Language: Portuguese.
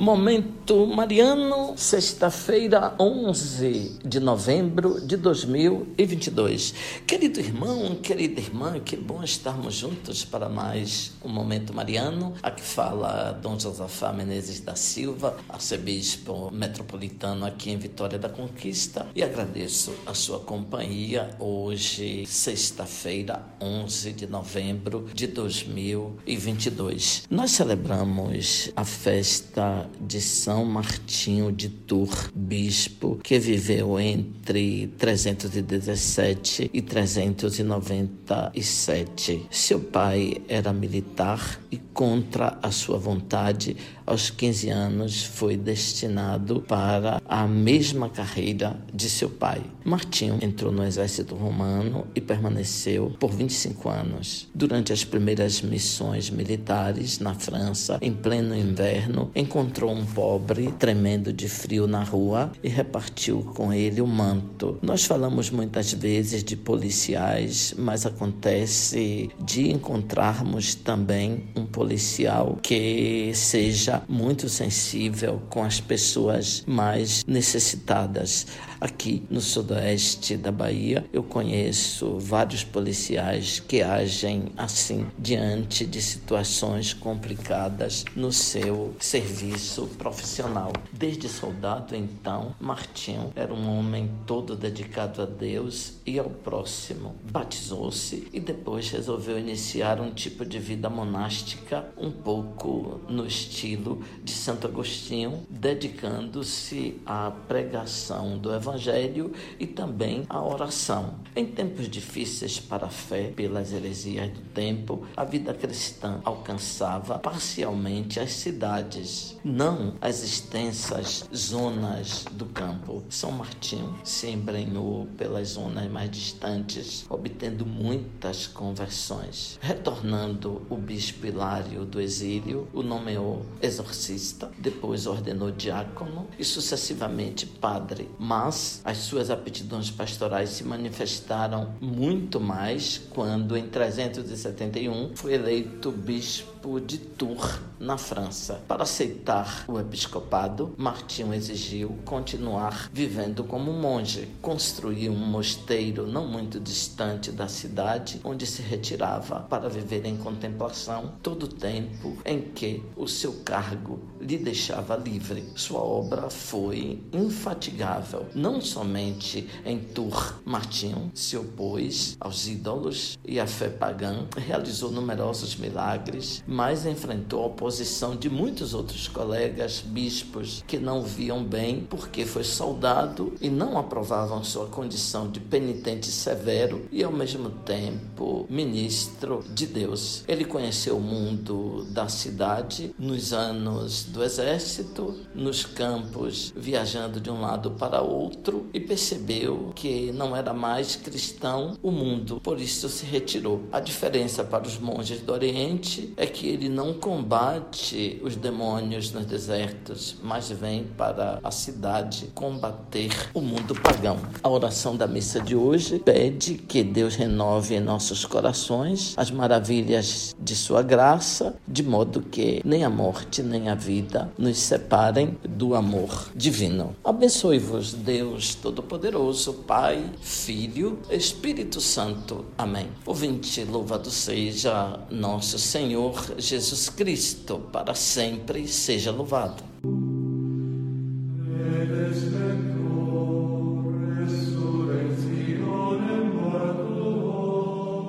Momento Mariano, sexta-feira, 11 de novembro de 2022. Querido irmão, querida irmã, que bom estarmos juntos para mais um Momento Mariano. Aqui fala Dom Josafá Menezes da Silva, arcebispo metropolitano aqui em Vitória da Conquista, e agradeço a sua companhia hoje, sexta-feira, 11 de novembro de 2022. Nós celebramos a festa de São Martinho de Tours, bispo que viveu entre 317 e 397. Seu pai era militar e contra a sua vontade, aos 15 anos foi destinado para a mesma carreira de seu pai. Martinho entrou no exército romano e permaneceu por 25 anos. Durante as primeiras missões militares na França, em pleno inverno, encontrou um pobre tremendo de frio na rua e repartiu com ele o manto. Nós falamos muitas vezes de policiais, mas acontece de encontrarmos também um policial que seja muito sensível com as pessoas mais necessitadas. Aqui no sudoeste da Bahia, eu conheço vários policiais que agem assim diante de situações complicadas no seu serviço profissional. Desde soldado, então, Martinho era um homem todo dedicado a Deus e ao próximo. Batizou-se e depois resolveu iniciar um tipo de vida monástica um pouco no estilo de Santo Agostinho, dedicando-se à pregação do Evangelho Evangelho e também a oração. Em tempos difíceis para a fé, pelas heresias do tempo, a vida cristã alcançava parcialmente as cidades, não as extensas zonas do campo. São Martinho se embrenhou pelas zonas mais distantes, obtendo muitas conversões. Retornando o bispo Hilário do exílio, o nomeou exorcista, depois ordenou diácono e sucessivamente padre. Mas as suas aptidões pastorais se manifestaram muito mais quando, em 371, foi eleito bispo de Tours, na França. Para aceitar o episcopado, Martinho exigiu continuar vivendo como monge. Construiu um mosteiro não muito distante da cidade, onde se retirava para viver em contemplação todo o tempo em que o seu cargo lhe deixava livre. Sua obra foi infatigável, não somente em Tours. Martinho se opôs aos ídolos e à fé pagã, realizou numerosos milagres, mas enfrentou oposição de muitos outros colegas bispos que não viam bem porque foi soldado e não aprovavam sua condição de penitente severo e ao mesmo tempo ministro de Deus. Ele conheceu o mundo da cidade nos anos do exército, nos campos, viajando de um lado para outro e percebeu que não era mais cristão o mundo, por isso se retirou. A diferença para os monges do Oriente é que ele não combate os demônios nos desertos, mas vem para a cidade combater o mundo pagão. A oração da missa de hoje pede que Deus renove em nossos corações as maravilhas de sua graça, de modo que nem a morte nem a vida nos separem do amor divino. Abençoe-vos, Deus Todo-Poderoso, Pai, Filho, Espírito Santo. Amém. Ouvinte, louvado seja nosso Senhor Jesus Cristo, para sempre seja louvado.